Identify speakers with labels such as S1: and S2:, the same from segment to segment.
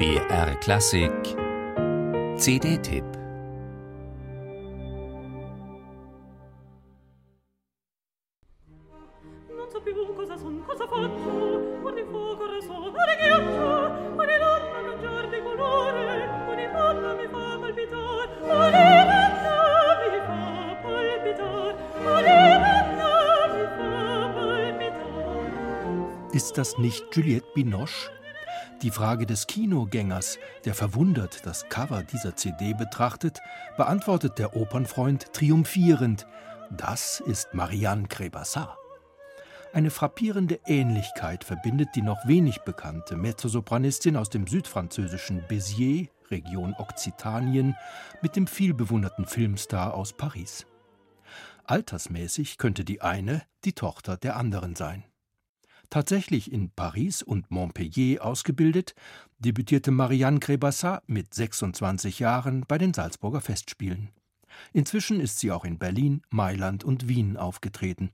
S1: BR Klassik. CD-Tipp.
S2: Ist das nicht Juliette Binoche? Die Frage des Kinogängers, der verwundert das Cover dieser CD betrachtet, beantwortet der Opernfreund triumphierend: Das ist Marianne Crébassat. Eine frappierende Ähnlichkeit verbindet die noch wenig bekannte Mezzosopranistin aus dem südfranzösischen Béziers, Region Okzitanien, mit dem vielbewunderten Filmstar aus Paris. Altersmäßig könnte die eine die Tochter der anderen sein. Tatsächlich in Paris und Montpellier ausgebildet, debütierte Marianne Crébassat mit 26 Jahren bei den Salzburger Festspielen. Inzwischen ist sie auch in Berlin, Mailand und Wien aufgetreten.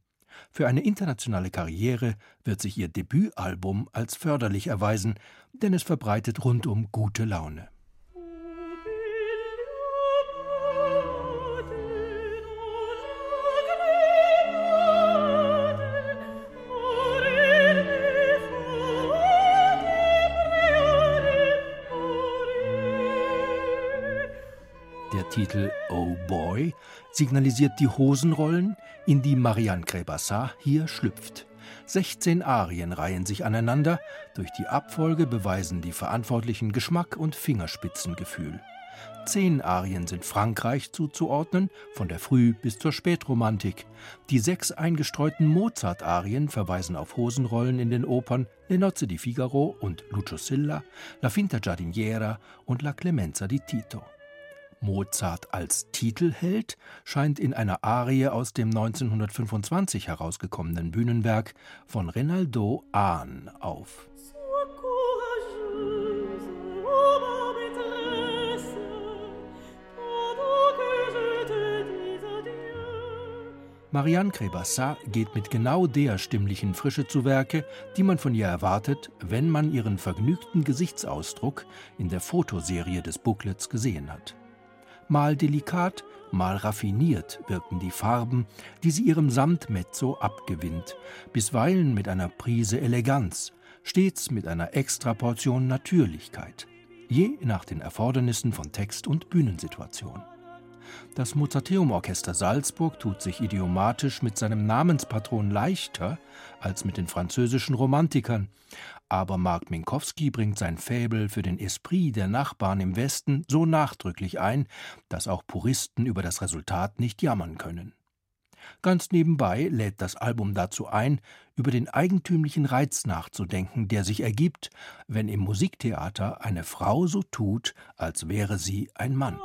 S2: Für eine internationale Karriere wird sich ihr Debütalbum als förderlich erweisen, denn es verbreitet rundum gute Laune. Der Titel Oh Boy signalisiert die Hosenrollen, in die Marianne Crébassat hier schlüpft. 16 Arien reihen sich aneinander, durch die Abfolge beweisen die Verantwortlichen Geschmack und Fingerspitzengefühl. Zehn Arien sind Frankreich zuzuordnen, von der Früh- bis zur Spätromantik. Die sechs eingestreuten Mozart-Arien verweisen auf Hosenrollen in den Opern Le Nozze di Figaro und Lucio Silla, La Finta Giardiniera und La Clemenza di Tito. Mozart als Titelheld scheint in einer Arie aus dem 1925 herausgekommenen Bühnenwerk von Renaldo Ahn auf.
S3: Adieu.
S2: Marianne Crébassat geht mit genau der stimmlichen Frische zu Werke, die man von ihr erwartet, wenn man ihren vergnügten Gesichtsausdruck in der Fotoserie des Booklets gesehen hat. Mal delikat, mal raffiniert wirken die Farben, die sie ihrem Samtmezzo abgewinnt, bisweilen mit einer Prise Eleganz, stets mit einer Extraportion Natürlichkeit, je nach den Erfordernissen von Text und Bühnensituation. Das Mozarteum-Orchester Salzburg tut sich idiomatisch mit seinem Namenspatron leichter als mit den französischen Romantikern, aber Mark Minkowski bringt sein Faible für den Esprit der Nachbarn im Westen so nachdrücklich ein, dass auch Puristen über das Resultat nicht jammern können. Ganz nebenbei lädt das Album dazu ein, über den eigentümlichen Reiz nachzudenken, der sich ergibt, wenn im Musiktheater eine Frau so tut, als wäre sie ein Mann.